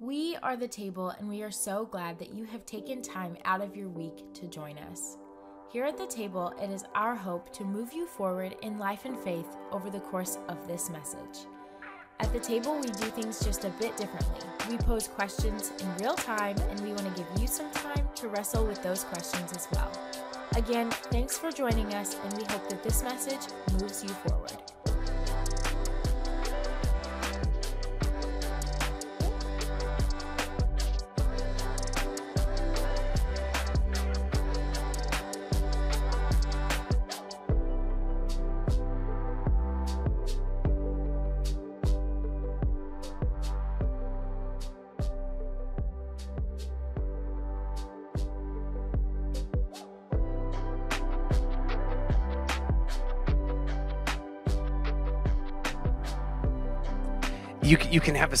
We are the table, and we are so glad that you have taken time out of your week to join us. Here at the table, it is our hope to move you forward in life and faith over the course of this message. At the table, we do things just a bit differently. We pose questions in real time, and we want to give you some time to wrestle with those questions as well. Again, thanks for joining us, and we hope that this message moves you forward.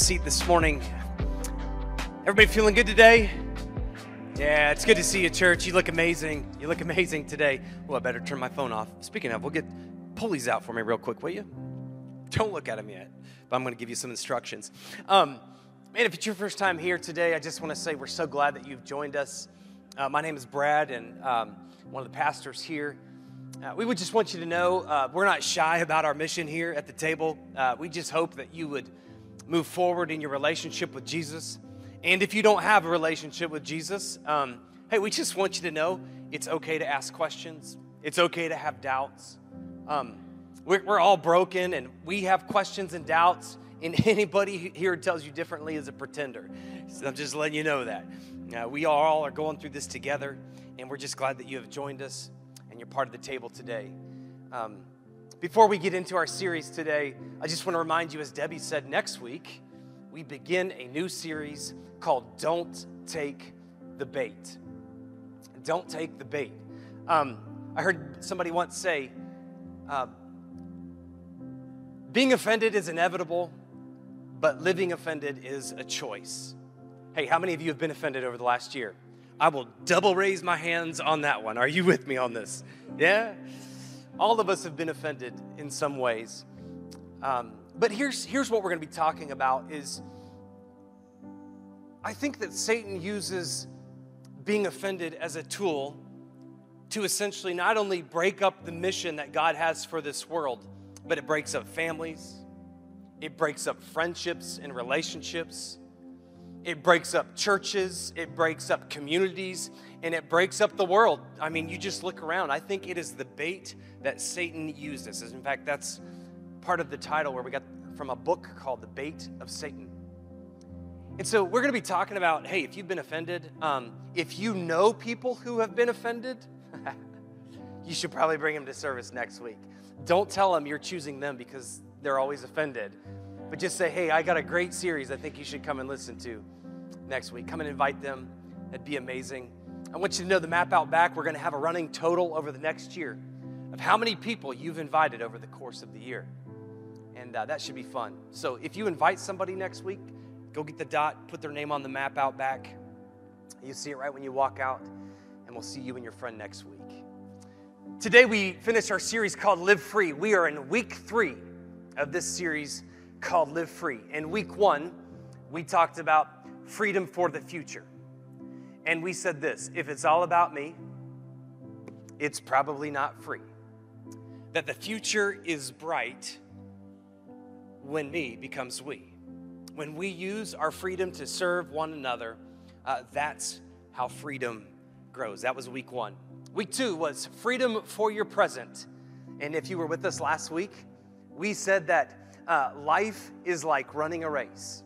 Seat this morning. Everybody feeling good today? Yeah, it's good to see you, church. You look amazing. You look amazing today. Well, I better turn my phone off. Speaking of, we'll get pulleys out for me real quick, will you? Don't look at them yet, but I'm going to give you some instructions. Um, man, if it's your first time here today, I just want to say we're so glad that you've joined us. Uh, my name is Brad, and um, one of the pastors here. Uh, we would just want you to know uh, we're not shy about our mission here at the table. Uh, we just hope that you would move forward in your relationship with Jesus. And if you don't have a relationship with Jesus, um, hey, we just want you to know it's okay to ask questions, it's okay to have doubts. Um, we're, we're all broken and we have questions and doubts, and anybody here tells you differently is a pretender. So I'm just letting you know that. Uh, we all are going through this together, and we're just glad that you have joined us and you're part of the table today. Um, before we get into our series today, I just want to remind you, as Debbie said, next week we begin a new series called Don't Take the Bait. Don't Take the Bait. Um, I heard somebody once say, uh, being offended is inevitable, but living offended is a choice. Hey, how many of you have been offended over the last year? I will double raise my hands on that one. Are you with me on this? Yeah? All of us have been offended in some ways. Um, but here's, here's what we're going to be talking about is I think that Satan uses being offended as a tool to essentially not only break up the mission that God has for this world, but it breaks up families, it breaks up friendships and relationships, it breaks up churches, it breaks up communities, and it breaks up the world. I mean, you just look around. I think it is the bait that Satan uses. In fact, that's part of the title where we got from a book called The Bait of Satan. And so we're going to be talking about hey, if you've been offended, um, if you know people who have been offended, you should probably bring them to service next week. Don't tell them you're choosing them because they're always offended, but just say, hey, I got a great series I think you should come and listen to next week. Come and invite them. That'd be amazing. I want you to know the map out back, we're going to have a running total over the next year of how many people you've invited over the course of the year. And uh, that should be fun. So if you invite somebody next week, go get the dot, put their name on the map out back. You see it right when you walk out, and we'll see you and your friend next week. Today, we finish our series called Live Free. We are in week three of this series called Live Free. In week one, we talked about freedom for the future. And we said this if it's all about me, it's probably not free. That the future is bright when me becomes we. When we use our freedom to serve one another, uh, that's how freedom grows. That was week one. Week two was freedom for your present. And if you were with us last week, we said that uh, life is like running a race.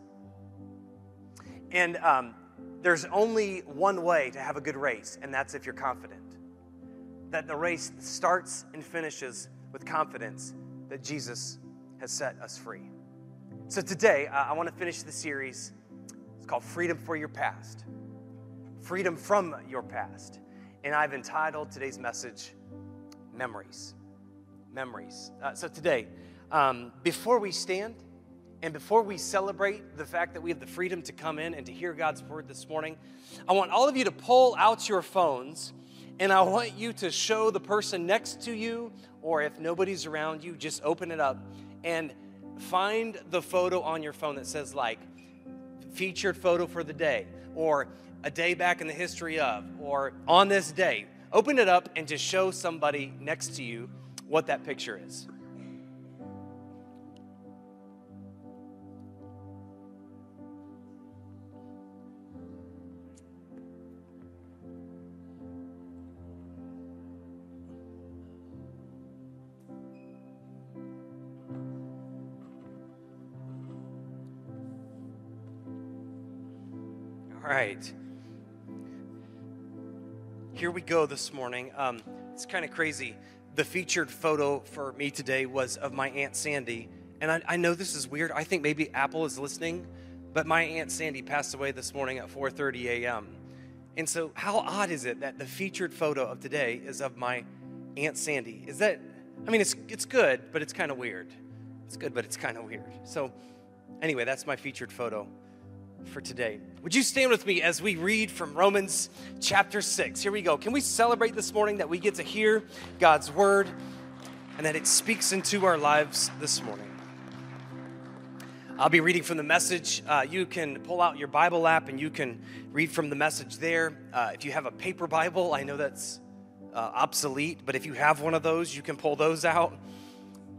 And um, there's only one way to have a good race, and that's if you're confident. That the race starts and finishes with confidence that Jesus has set us free. So today, uh, I want to finish the series. It's called Freedom for Your Past. Freedom from Your Past. And I've entitled today's message, Memories. Memories. Uh, so today, um, before we stand, and before we celebrate the fact that we have the freedom to come in and to hear God's word this morning, I want all of you to pull out your phones and I want you to show the person next to you, or if nobody's around you, just open it up and find the photo on your phone that says, like, featured photo for the day, or a day back in the history of, or on this day. Open it up and just show somebody next to you what that picture is. Right. Here we go this morning. Um, it's kind of crazy. The featured photo for me today was of my Aunt Sandy. And I, I know this is weird. I think maybe Apple is listening, but my Aunt Sandy passed away this morning at 4:30 a.m. And so, how odd is it that the featured photo of today is of my Aunt Sandy? Is that? I mean, it's it's good, but it's kind of weird. It's good, but it's kind of weird. So, anyway, that's my featured photo for today. Would you stand with me as we read from Romans chapter 6? Here we go. Can we celebrate this morning that we get to hear God's word and that it speaks into our lives this morning? I'll be reading from the message. Uh, you can pull out your Bible app and you can read from the message there. Uh, if you have a paper Bible, I know that's uh, obsolete, but if you have one of those, you can pull those out.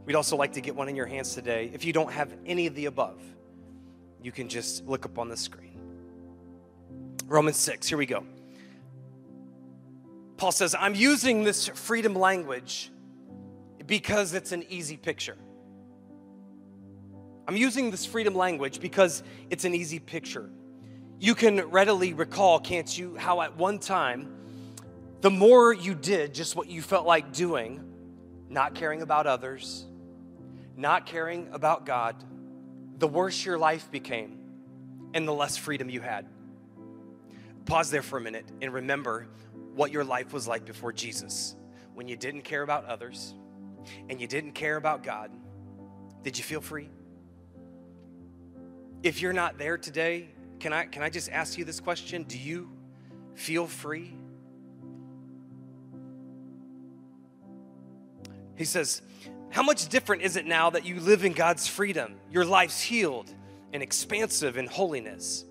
We'd also like to get one in your hands today. If you don't have any of the above, you can just look up on the screen. Romans 6, here we go. Paul says, I'm using this freedom language because it's an easy picture. I'm using this freedom language because it's an easy picture. You can readily recall, can't you, how at one time, the more you did just what you felt like doing, not caring about others, not caring about God, the worse your life became and the less freedom you had. Pause there for a minute and remember what your life was like before Jesus. When you didn't care about others and you didn't care about God, did you feel free? If you're not there today, can I, can I just ask you this question? Do you feel free? He says, how much different is it now that you live in God's freedom? Your life's healed and expansive in holiness.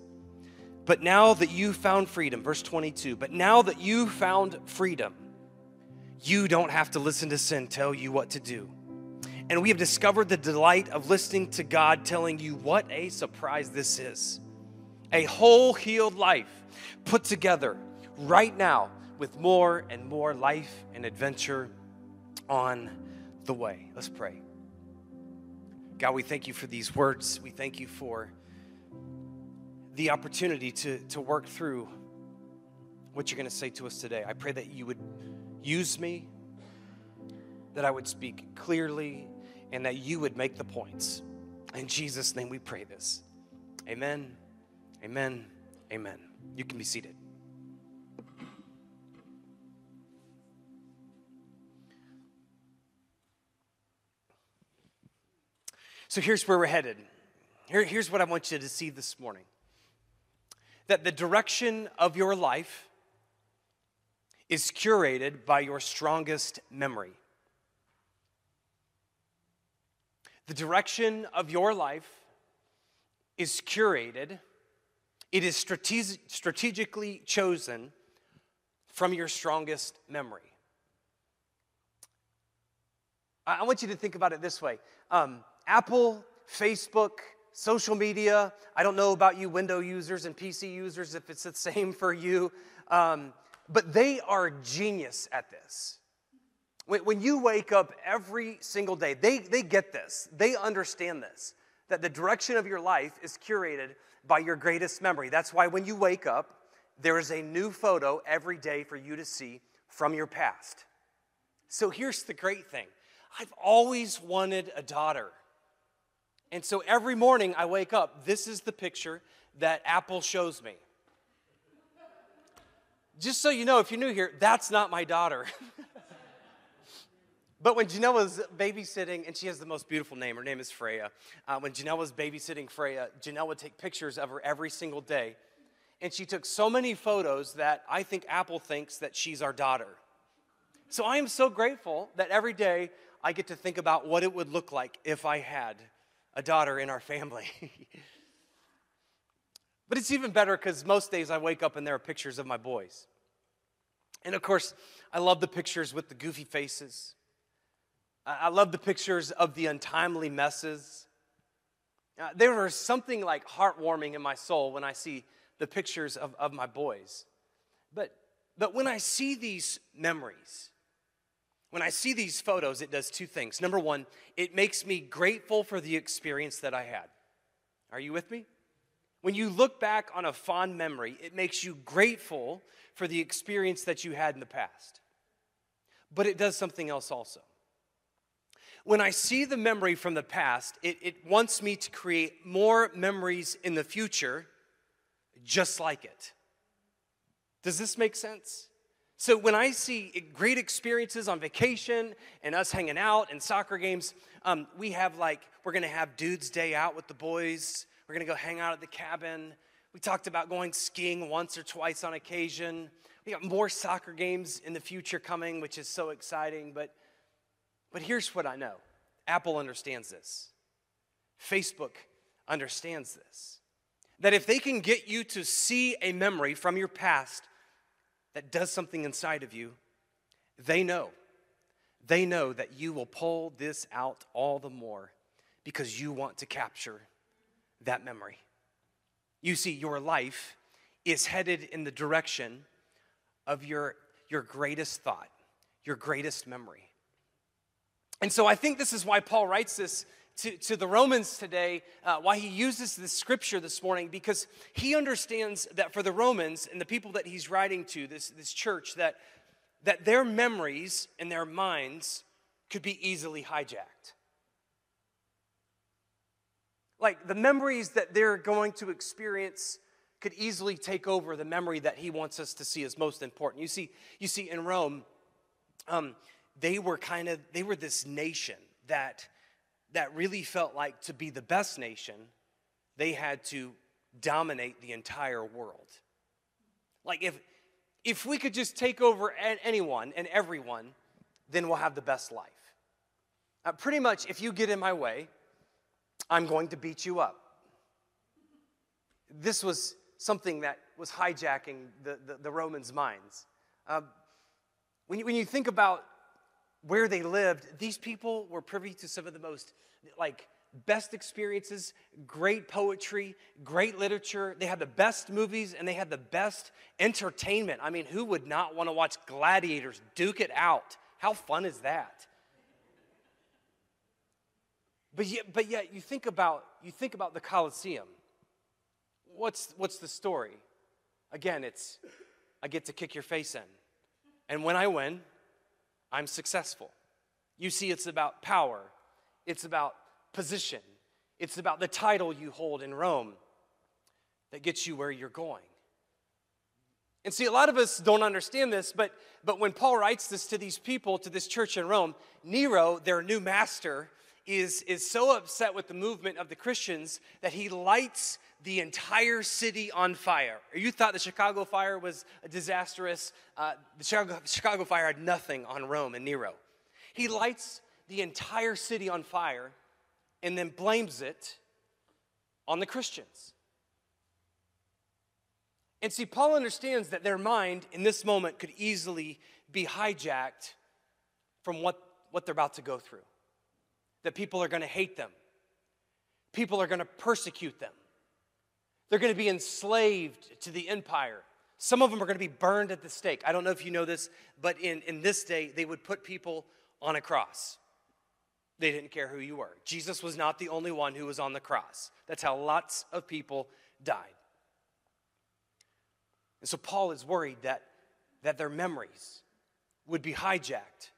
But now that you found freedom, verse 22, but now that you found freedom, you don't have to listen to sin tell you what to do. And we have discovered the delight of listening to God telling you what a surprise this is. A whole healed life put together right now with more and more life and adventure on the way. Let's pray. God, we thank you for these words. We thank you for the opportunity to, to work through what you're going to say to us today. I pray that you would use me, that I would speak clearly, and that you would make the points. In Jesus' name we pray this. Amen, amen, amen. You can be seated. So here's where we're headed. Here, here's what I want you to see this morning that the direction of your life is curated by your strongest memory. The direction of your life is curated, it is strateg- strategically chosen from your strongest memory. I want you to think about it this way. Um, Apple, Facebook, social media. I don't know about you window users and PC users if it's the same for you, um, but they are genius at this. When, when you wake up every single day, they, they get this, they understand this, that the direction of your life is curated by your greatest memory. That's why when you wake up, there is a new photo every day for you to see from your past. So here's the great thing I've always wanted a daughter. And so every morning I wake up, this is the picture that Apple shows me. Just so you know, if you're new here, that's not my daughter. but when Janelle was babysitting, and she has the most beautiful name, her name is Freya. Uh, when Janelle was babysitting Freya, Janelle would take pictures of her every single day. And she took so many photos that I think Apple thinks that she's our daughter. So I am so grateful that every day I get to think about what it would look like if I had a daughter in our family. But it's even better because most days I wake up and there are pictures of my boys. And of course, I love the pictures with the goofy faces. I love the pictures of the untimely messes. Uh, there is something like heartwarming in my soul when I see the pictures of, of my boys. But, but when I see these memories, when I see these photos, it does two things. Number one, it makes me grateful for the experience that I had. Are you with me? When you look back on a fond memory, it makes you grateful for the experience that you had in the past. But it does something else also. When I see the memory from the past, it, it wants me to create more memories in the future just like it. Does this make sense? So when I see great experiences on vacation and us hanging out and soccer games, um, we have like, we're gonna have dudes' day out with the boys. We're gonna go hang out at the cabin. We talked about going skiing once or twice on occasion. We got more soccer games in the future coming, which is so exciting. But, but here's what I know Apple understands this, Facebook understands this. That if they can get you to see a memory from your past that does something inside of you, they know. They know that you will pull this out all the more because you want to capture that memory. You see, your life is headed in the direction of your, your greatest thought, your greatest memory. And so I think this is why Paul writes this to, to the Romans today, uh, why he uses this scripture this morning, because he understands that for the Romans and the people that he's writing to, this, this church, that, that their memories and their minds could be easily hijacked. Like the memories that they're going to experience could easily take over the memory that he wants us to see as most important. You see, you see, in Rome, um, they were kind of they were this nation that that really felt like to be the best nation, they had to dominate the entire world. Like if if we could just take over anyone and everyone, then we'll have the best life. Uh, pretty much, if you get in my way, I'm going to beat you up. This was something that was hijacking the, the, the Romans' minds. Uh, when, you, when you think about where they lived, these people were privy to some of the most like best experiences, great poetry, great literature. They had the best movies and they had the best entertainment. I mean, who would not want to watch gladiators duke it out? How fun is that? But yet, but yet you think about you think about the Colosseum. What's what's the story? Again, it's I get to kick your face in. And when I win, I'm successful. You see, it's about power, it's about position, it's about the title you hold in Rome that gets you where you're going. And see, a lot of us don't understand this, but, but when Paul writes this to these people, to this church in Rome, Nero, their new master, is, is so upset with the movement of the Christians that he lights the entire city on fire. You thought the Chicago fire was a disastrous. Uh, the Chicago, Chicago fire had nothing on Rome and Nero. He lights the entire city on fire and then blames it on the Christians. And see, Paul understands that their mind in this moment could easily be hijacked from what, what they're about to go through. That people are going to hate them, people are going to persecute them they're going to be enslaved to the empire. Some of them are going to be burned at the stake. I don't know if you know this, but in, in this day, they would put people on a cross. They didn't care who you were. Jesus was not the only one who was on the cross. That's how lots of people died. And so Paul is worried that, that their memories would be hijacked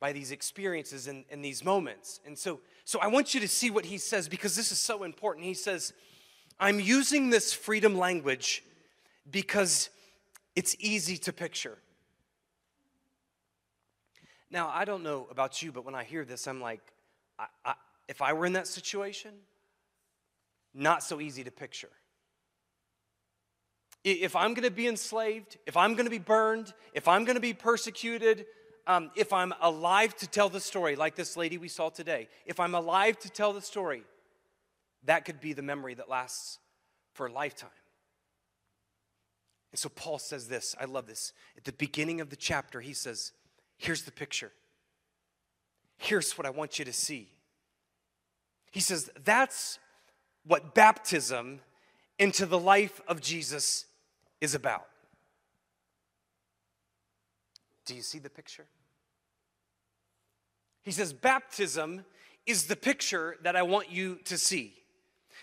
by these experiences and, and these moments. And so, so I want you to see what he says because this is so important. He says, I'm using this freedom language because it's easy to picture. Now, I don't know about you, but when I hear this, I'm like, I, I, if I were in that situation, not so easy to picture. If I'm gonna be enslaved, if I'm gonna be burned, if I'm gonna be persecuted, um, if I'm alive to tell the story, like this lady we saw today, if I'm alive to tell the story, that could be the memory that lasts for a lifetime. And so Paul says this. I love this. At the beginning of the chapter, he says, Here's the picture. Here's what I want you to see. He says, That's what baptism into the life of Jesus is about. Do you see the picture? He says, Baptism is the picture that I want you to see.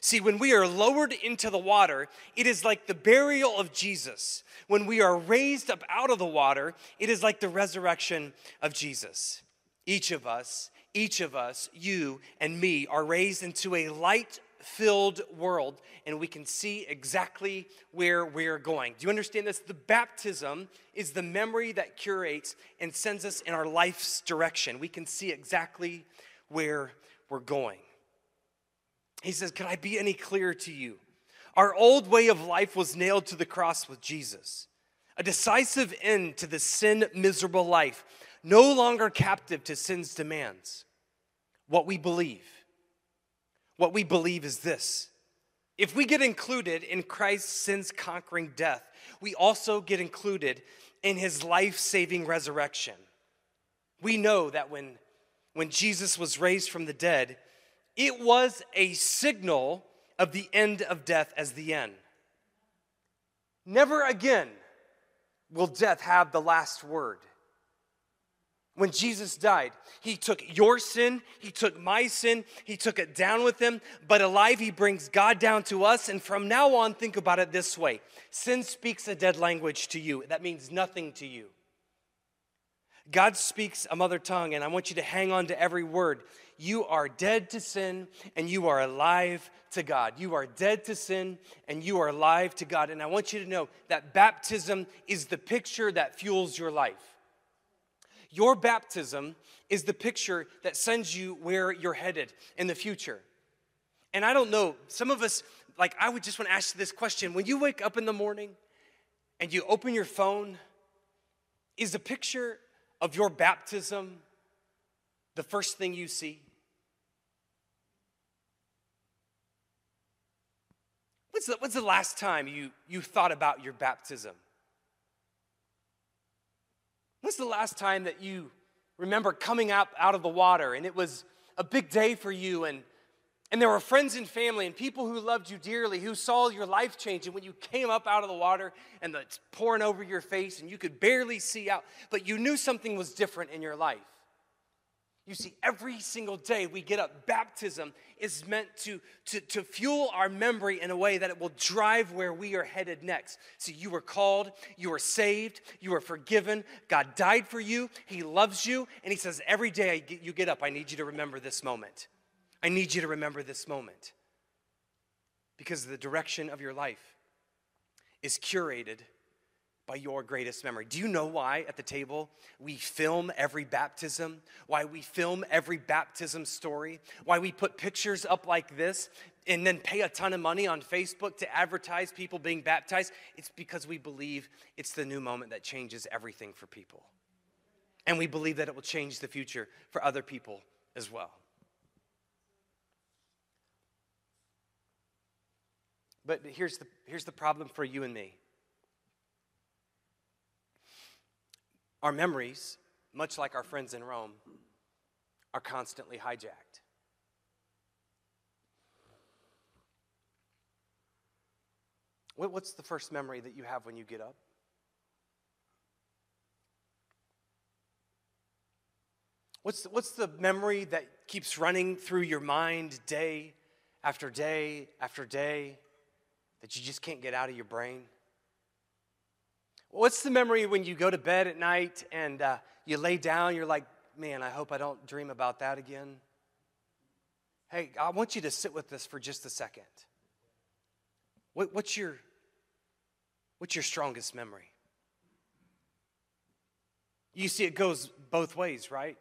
See, when we are lowered into the water, it is like the burial of Jesus. When we are raised up out of the water, it is like the resurrection of Jesus. Each of us, each of us, you and me, are raised into a light filled world and we can see exactly where we're going. Do you understand this? The baptism is the memory that curates and sends us in our life's direction. We can see exactly where we're going. He says, Can I be any clearer to you? Our old way of life was nailed to the cross with Jesus, a decisive end to the sin miserable life, no longer captive to sin's demands. What we believe. What we believe is this if we get included in Christ's sins conquering death, we also get included in his life saving resurrection. We know that when, when Jesus was raised from the dead, it was a signal of the end of death as the end. Never again will death have the last word. When Jesus died, he took your sin, he took my sin, he took it down with him, but alive, he brings God down to us. And from now on, think about it this way sin speaks a dead language to you, that means nothing to you. God speaks a mother tongue, and I want you to hang on to every word. You are dead to sin and you are alive to God. You are dead to sin and you are alive to God. And I want you to know that baptism is the picture that fuels your life. Your baptism is the picture that sends you where you're headed in the future. And I don't know, some of us, like, I would just want to ask you this question. When you wake up in the morning and you open your phone, is a picture of your baptism the first thing you see? When's the, when's the last time you, you thought about your baptism? When's the last time that you remember coming out, out of the water and it was a big day for you and, and there were friends and family and people who loved you dearly who saw your life change and when you came up out of the water and it's pouring over your face and you could barely see out, but you knew something was different in your life. You see, every single day we get up, baptism is meant to, to, to fuel our memory in a way that it will drive where we are headed next. See, you were called, you were saved, you were forgiven. God died for you, He loves you, and He says, Every day you get up, I need you to remember this moment. I need you to remember this moment. Because the direction of your life is curated by your greatest memory. Do you know why at the table we film every baptism? Why we film every baptism story? Why we put pictures up like this and then pay a ton of money on Facebook to advertise people being baptized? It's because we believe it's the new moment that changes everything for people. And we believe that it will change the future for other people as well. But here's the, here's the problem for you and me Our memories, much like our friends in Rome, are constantly hijacked. What's the first memory that you have when you get up? What's the, what's the memory that keeps running through your mind day after day after day that you just can't get out of your brain? What's the memory when you go to bed at night and uh, you lay down, you're like, man, I hope I don't dream about that again? Hey, I want you to sit with this for just a second. What, what's, your, what's your strongest memory? You see, it goes both ways, right?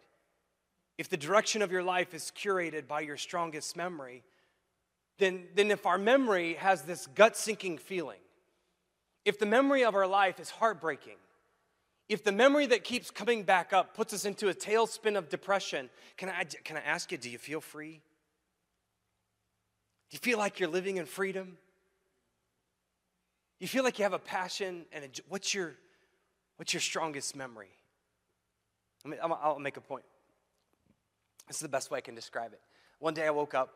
If the direction of your life is curated by your strongest memory, then, then if our memory has this gut sinking feeling, if the memory of our life is heartbreaking, if the memory that keeps coming back up puts us into a tailspin of depression, can I, can I ask you, do you feel free? Do you feel like you're living in freedom? You feel like you have a passion and a, what's your what's your strongest memory? I mean, I'll, I'll make a point. This is the best way I can describe it. One day I woke up,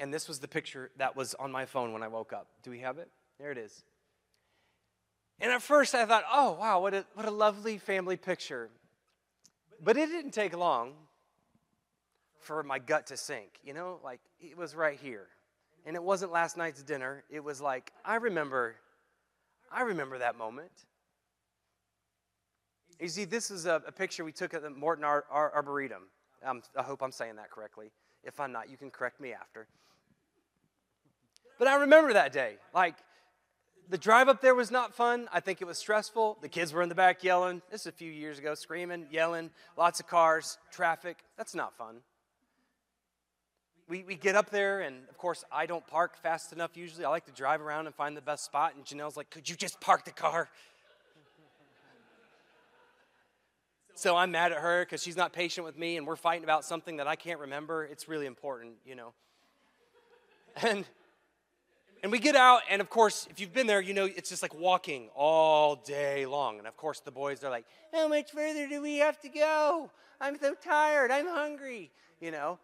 and this was the picture that was on my phone when I woke up. Do we have it? There it is. And at first I thought, oh, wow, what a, what a lovely family picture. But it didn't take long for my gut to sink. You know, like it was right here. And it wasn't last night's dinner. It was like, I remember, I remember that moment. You see, this is a, a picture we took at the Morton Ar- Ar- Arboretum. Um, I hope I'm saying that correctly. If I'm not, you can correct me after. But I remember that day. Like, the drive up there was not fun. I think it was stressful. The kids were in the back yelling. This is a few years ago, screaming, yelling, lots of cars, traffic. That's not fun. We, we get up there, and of course, I don't park fast enough usually. I like to drive around and find the best spot. And Janelle's like, Could you just park the car? So I'm mad at her because she's not patient with me, and we're fighting about something that I can't remember. It's really important, you know. And and we get out, and of course, if you've been there, you know it's just like walking all day long. And of course, the boys are like, How much further do we have to go? I'm so tired. I'm hungry, you know.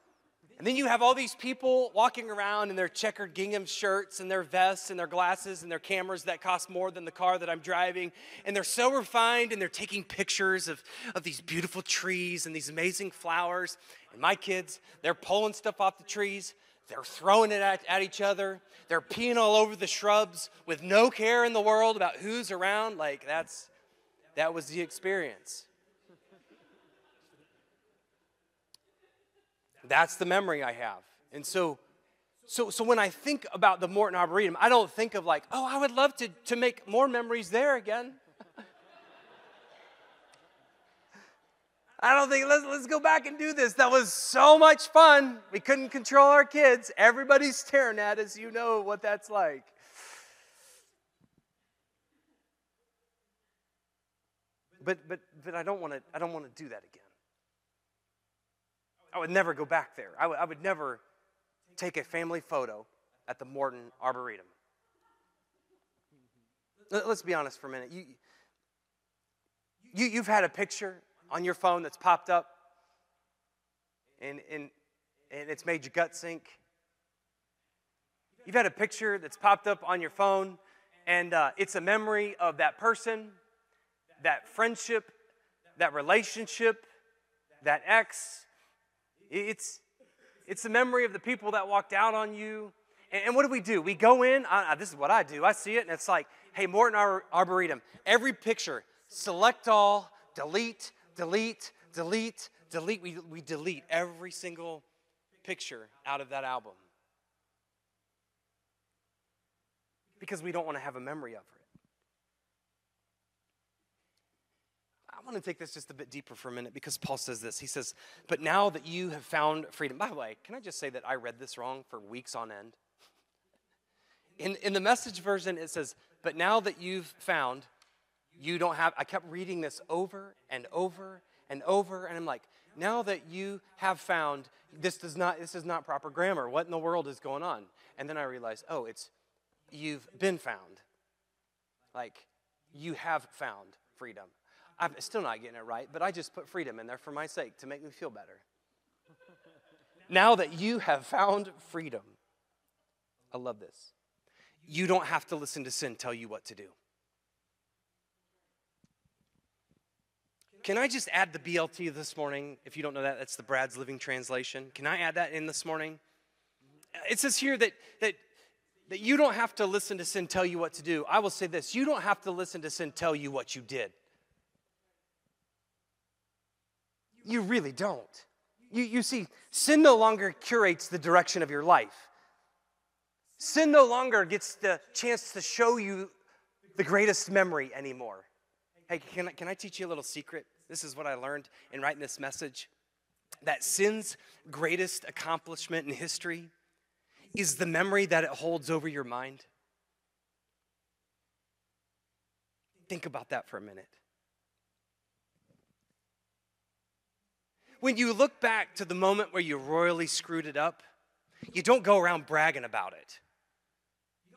And then you have all these people walking around in their checkered gingham shirts and their vests and their glasses and their cameras that cost more than the car that I'm driving. And they're so refined and they're taking pictures of, of these beautiful trees and these amazing flowers. And my kids, they're pulling stuff off the trees they're throwing it at, at each other. They're peeing all over the shrubs with no care in the world about who's around. Like, that's, that was the experience. That's the memory I have. And so, so, so when I think about the Morton Arboretum, I don't think of like, oh, I would love to, to make more memories there again. I don't think, let's, let's go back and do this. That was so much fun. We couldn't control our kids. Everybody's staring at us. You know what that's like. But, but, but I don't want to I don't want to do that again. I would never go back there. I would, I would never take a family photo at the Morton Arboretum. Let's be honest for a minute. You, you, you've had a picture on your phone that's popped up and, and, and it's made your gut sink. You've had a picture that's popped up on your phone and uh, it's a memory of that person, that friendship, that relationship, that ex. It's, it's a memory of the people that walked out on you. And, and what do we do? We go in, I, this is what I do. I see it and it's like, hey, Morton Arboretum, every picture, select all, delete, delete, delete, delete. We, we delete every single picture out of that album because we don't want to have a memory of it. I want to take this just a bit deeper for a minute because Paul says this. He says, But now that you have found freedom. By the way, can I just say that I read this wrong for weeks on end? In, in the message version, it says, But now that you've found you don't have, I kept reading this over and over and over, and I'm like, now that you have found this does not this is not proper grammar. What in the world is going on? And then I realized, oh, it's you've been found. Like you have found freedom. I'm still not getting it right, but I just put freedom in there for my sake to make me feel better. now that you have found freedom, I love this. You don't have to listen to sin tell you what to do. Can I just add the BLT this morning? If you don't know that, that's the Brad's Living Translation. Can I add that in this morning? It says here that, that, that you don't have to listen to sin tell you what to do. I will say this you don't have to listen to sin tell you what you did. You really don't. You, you see, sin no longer curates the direction of your life. Sin no longer gets the chance to show you the greatest memory anymore. Hey, can I, can I teach you a little secret? This is what I learned in writing this message that sin's greatest accomplishment in history is the memory that it holds over your mind. Think about that for a minute. When you look back to the moment where you royally screwed it up, you don't go around bragging about it.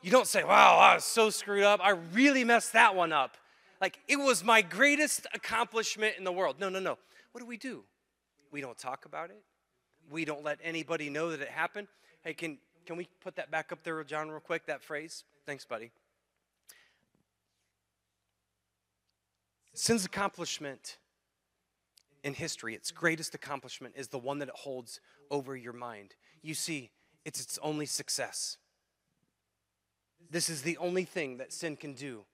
You don't say, wow, I was so screwed up. I really messed that one up. Like it was my greatest accomplishment in the world. No, no, no. What do we do? We don't talk about it. We don't let anybody know that it happened. Hey, can, can we put that back up there, John, real quick, that phrase? Thanks, buddy. Sin's accomplishment in history, its greatest accomplishment, is the one that it holds over your mind. You see, it's its only success. This is the only thing that sin can do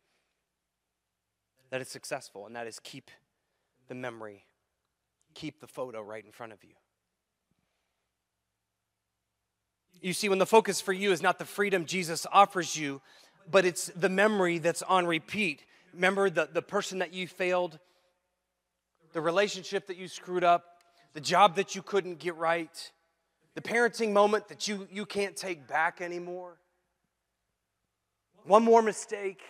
that is successful, and that is keep the memory, keep the photo right in front of you. You see, when the focus for you is not the freedom Jesus offers you, but it's the memory that's on repeat. Remember the, the person that you failed, the relationship that you screwed up, the job that you couldn't get right, the parenting moment that you, you can't take back anymore. One more mistake,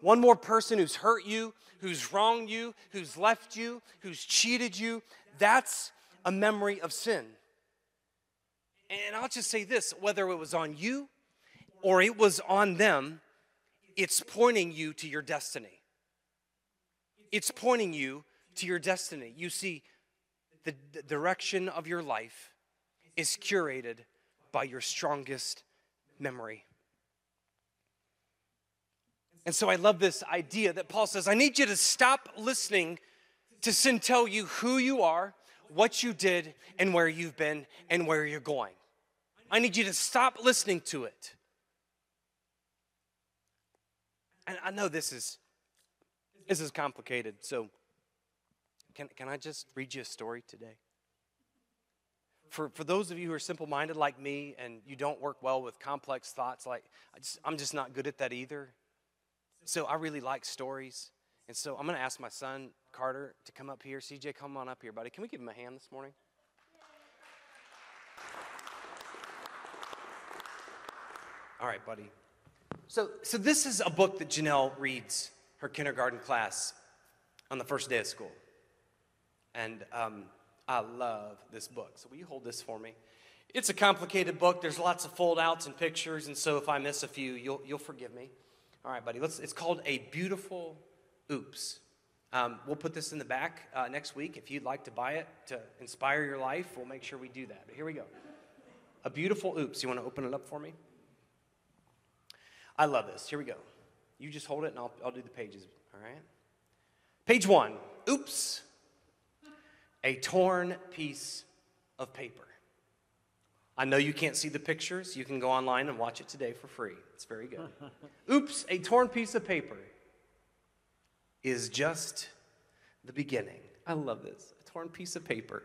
one more person who's hurt you, who's wronged you, who's left you, who's cheated you. That's a memory of sin. And I'll just say this whether it was on you or it was on them, it's pointing you to your destiny. It's pointing you to your destiny. You see, the, direction of your life is curated by your strongest memory. And so I love this idea that Paul says, I need you to stop listening to sin tell you who you are, what you did, and where you've been, and where you're going. I need you to stop listening to it. And I know this is this is complicated, so can, can I just read you a story today? For, for those of you who are simple minded like me and you don't work well with complex thoughts, like I just, I'm just not good at that either. So I really like stories. And so I'm going to ask my son, Carter, to come up here. CJ, come on up here, buddy. Can we give him a hand this morning? All right, buddy. So, so this is a book that Janelle reads her kindergarten class on the first day of school. And um, I love this book. So will you hold this for me? It's a complicated book. There's lots of fold outs and pictures, and so if I miss a few, you'll, you'll forgive me. All right, buddy. Let's, it's called A Beautiful Oops. Um, we'll put this in the back uh, next week. If you'd like to buy it to inspire your life, we'll make sure we do that. But here we go. A Beautiful Oops. You want to open it up for me? I love this. Here we go. You just hold it and I'll, I'll do the pages. All right? Page one. Oops. A torn piece of paper. I know you can't see the pictures. You can go online and watch it today for free. It's very good. Oops, a torn piece of paper is just the beginning. I love this. A torn piece of paper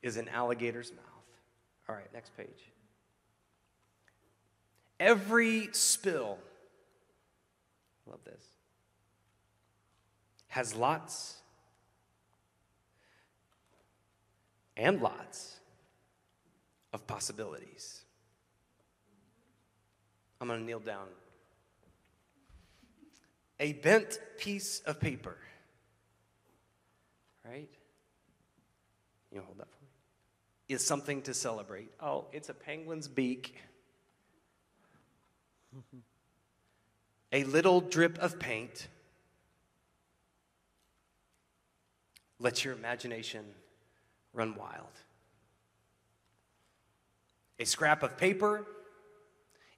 is an alligator's mouth. All right, next page. Every spill, love this, has lots and lots of possibilities. I'm going to kneel down. A bent piece of paper, right? You hold that for me? Is something to celebrate. Oh, it's a penguin's beak. a little drip of paint. Let your imagination run wild. A scrap of paper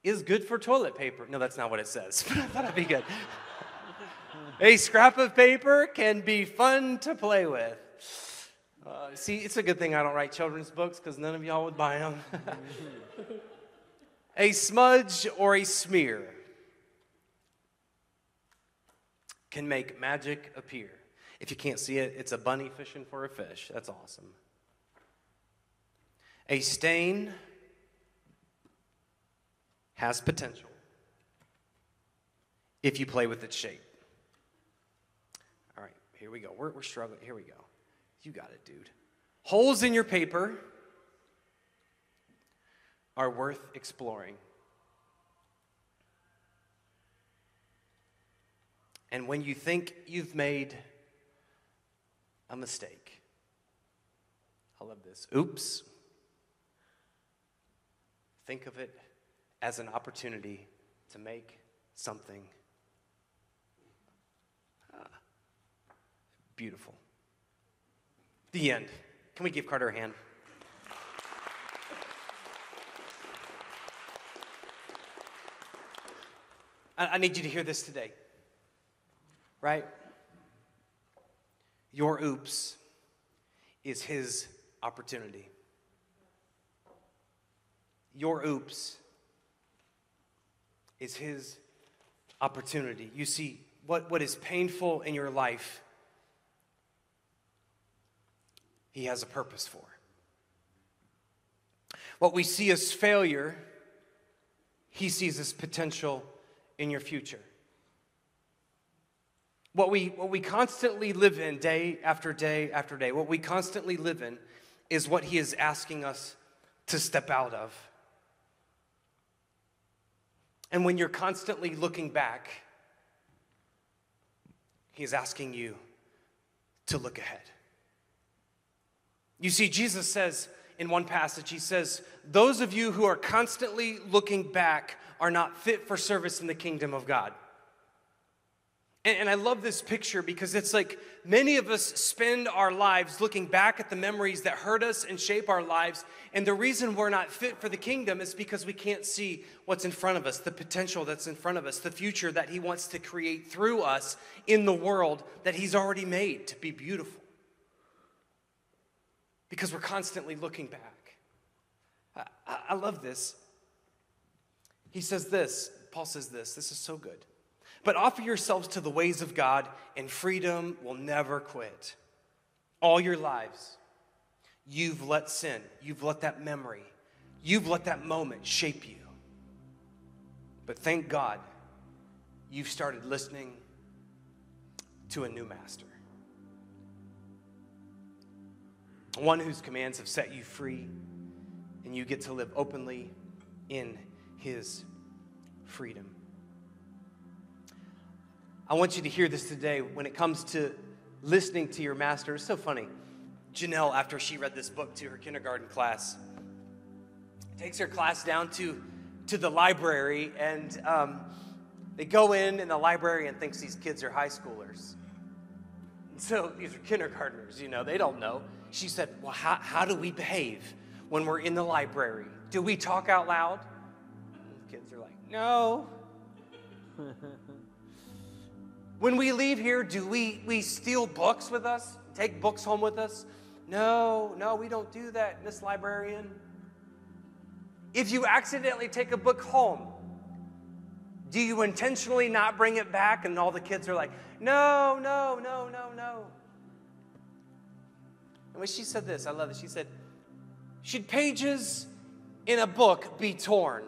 is good for toilet paper. No, that's not what it says, but I thought it'd be good. a scrap of paper can be fun to play with. Uh, see, it's a good thing I don't write children's books because none of y'all would buy them. a smudge or a smear can make magic appear. If you can't see it, it's a bunny fishing for a fish. That's awesome. A stain has potential if you play with its shape. All right, here we go. We're, we're struggling. Here we go. You got it, dude. Holes in your paper are worth exploring. And when you think you've made a mistake, I love this. Oops. Think of it as an opportunity to make something uh, beautiful. The end. Can we give Carter a hand? I, need you to hear this today, right? Your oops is his opportunity. Your oops is his opportunity. You see, what, what is painful in your life, he has a purpose for. What we see as failure, he sees as potential in your future. What we, what we constantly live in day after day after day, what we constantly live in is what he is asking us to step out of. And when you're constantly looking back, He's asking you to look ahead. You see, Jesus says in one passage, He says, Those of you who are constantly looking back are not fit for service in the kingdom of God. And, and, I love this picture because it's like many of us spend our lives looking back at the memories that hurt us and shape our lives. And the reason we're not fit for the kingdom is because we can't see what's in front of us, the potential that's in front of us, the future that He wants to create through us in the world that He's already made to be beautiful. Because we're constantly looking back. I, I, I love this. He says this, Paul says this, this is so good. But offer yourselves to the ways of God, and freedom will never quit. All your lives, you've let sin, you've let that memory, you've let that moment shape you. But thank God, you've started listening to a new master. One whose commands have set you free, and you get to live openly in his freedom. I want you to hear this today when it comes to listening to your master. It's so funny. Janelle, after she read this book to her kindergarten class, takes her class down to, to the library, and um, they go in, and the librarian thinks these kids are high schoolers. So these are kindergartners, you know, they don't know. She said, Well, how, how do we behave when we're in the library? Do we talk out loud? And the kids are like, No. When we leave here, do we, we steal books with us? Take books home with us? No, no, we don't do that, Miss Librarian. If you accidentally take a book home, do you intentionally not bring it back? And all the kids are like, no, no, no, no, no. And when she said this, I love it. She said, Should pages in a book be torn?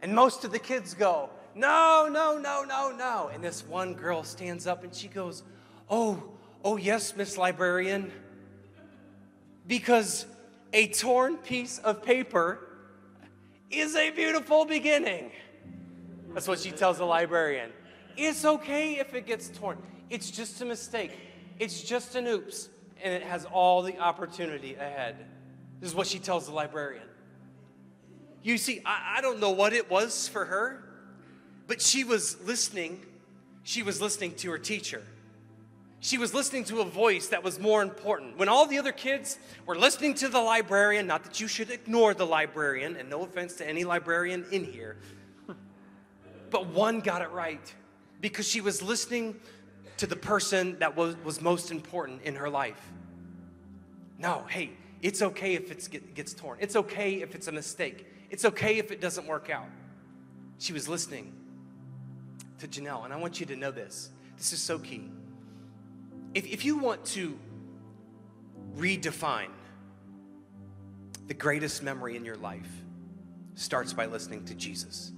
And most of the kids go, no, no, no, no, no. And this one girl stands up and she goes, Oh, oh, yes, Miss Librarian. Because a torn piece of paper is a beautiful beginning. That's what she tells the librarian. It's okay if it gets torn. It's just a mistake. It's just an oops. And it has all the opportunity ahead. This is what she tells the librarian. You see, I, I don't know what it was for her. But she was listening. She was listening to her teacher. She was listening to a voice that was more important. When all the other kids were listening to the librarian, not that you should ignore the librarian, and no offense to any librarian in here, but one got it right because she was listening to the person that was, was most important in her life. No, hey, it's okay if it gets torn. It's okay if it's a mistake. It's okay if it doesn't work out. She was listening to Janelle, and I want you to know this. This is so key. If, if you want to redefine the greatest memory in your life, starts by listening to Jesus.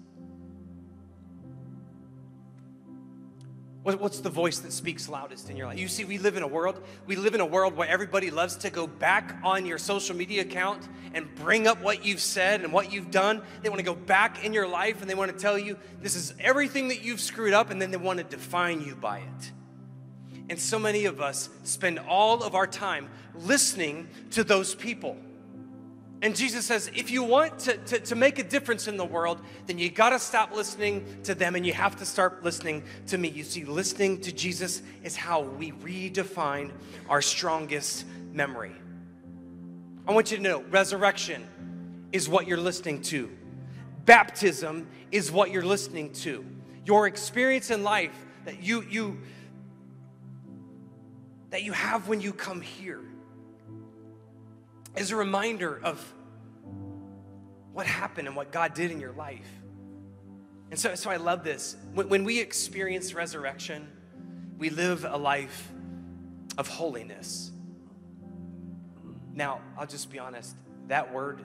What's the voice that speaks loudest in your life? You see, we live in a world, we live in a world where everybody loves to go back on your social media account and bring up what you've said and what you've done. They want to go back in your life and they want to tell you this is everything that you've screwed up, and then they want to define you by it. And so many of us spend all of our time listening to those people. And Jesus says, if you want to, to, to, make a difference in the world, then you got to stop listening to them and you have to start listening to me. You see, listening to Jesus is how we redefine our strongest memory. I want you to know resurrection is what you're listening to, baptism is what you're listening to. Your experience in life that you, you, that you have when you come here is a reminder of what happened and what God did in your life. And so, so I love this. When, when we experience resurrection, we live a life of holiness. Now, I'll just be honest, that word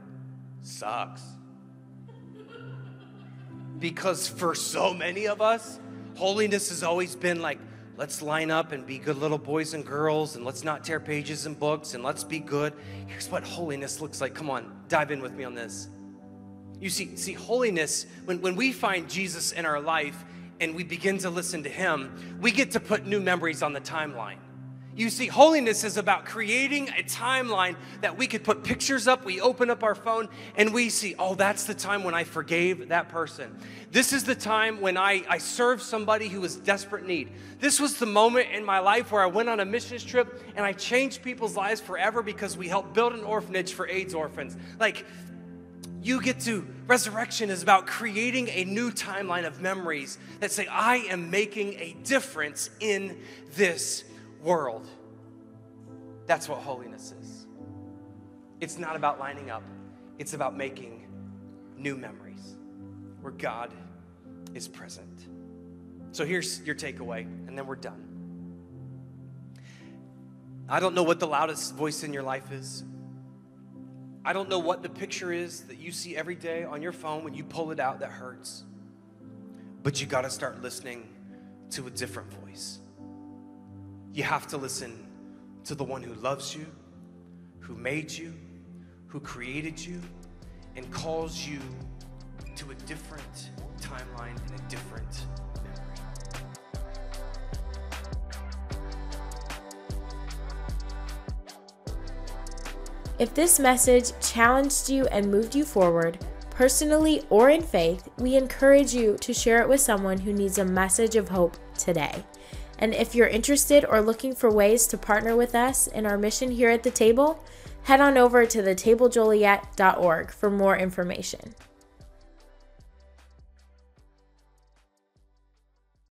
sucks. Because for so many of us, holiness has always been like Let's line up and be good little boys and girls, and let's not tear pages and books, and let's be good. Here's what holiness looks like. Come on, dive in with me on this. You see, see, holiness, when, when we find Jesus in our life and we begin to listen to him, we get to put new memories on the timeline. You see, holiness is about creating a timeline that we could put pictures up. We open up our phone and we see, oh, that's the time when I forgave that person. This is the time when I, I served somebody who was desperate need. This was the moment in my life where I went on a missions trip and I changed people's lives forever because we helped build an orphanage for AIDS orphans. Like, you get to resurrection is about creating a new timeline of memories that say i am making a difference in this world. That's what holiness is. It's not about lining up, it's about making new memories where God is present. So here's your takeaway, and then we're done. I don't know what the loudest voice in your life is. I don't know what the picture is that you see every day on your phone when you pull it out that hurts. But you got to start listening to a different voice. You have to listen to the one who loves you, who made you, who created you, and calls you to a different timeline and a different memory. If this message challenged you and moved you forward, personally or in faith, we encourage you to share it with someone who needs a message of hope today. And if you're interested or looking for ways to partner with us in our mission here at the table, head on over to thetablejoliet.org for more information.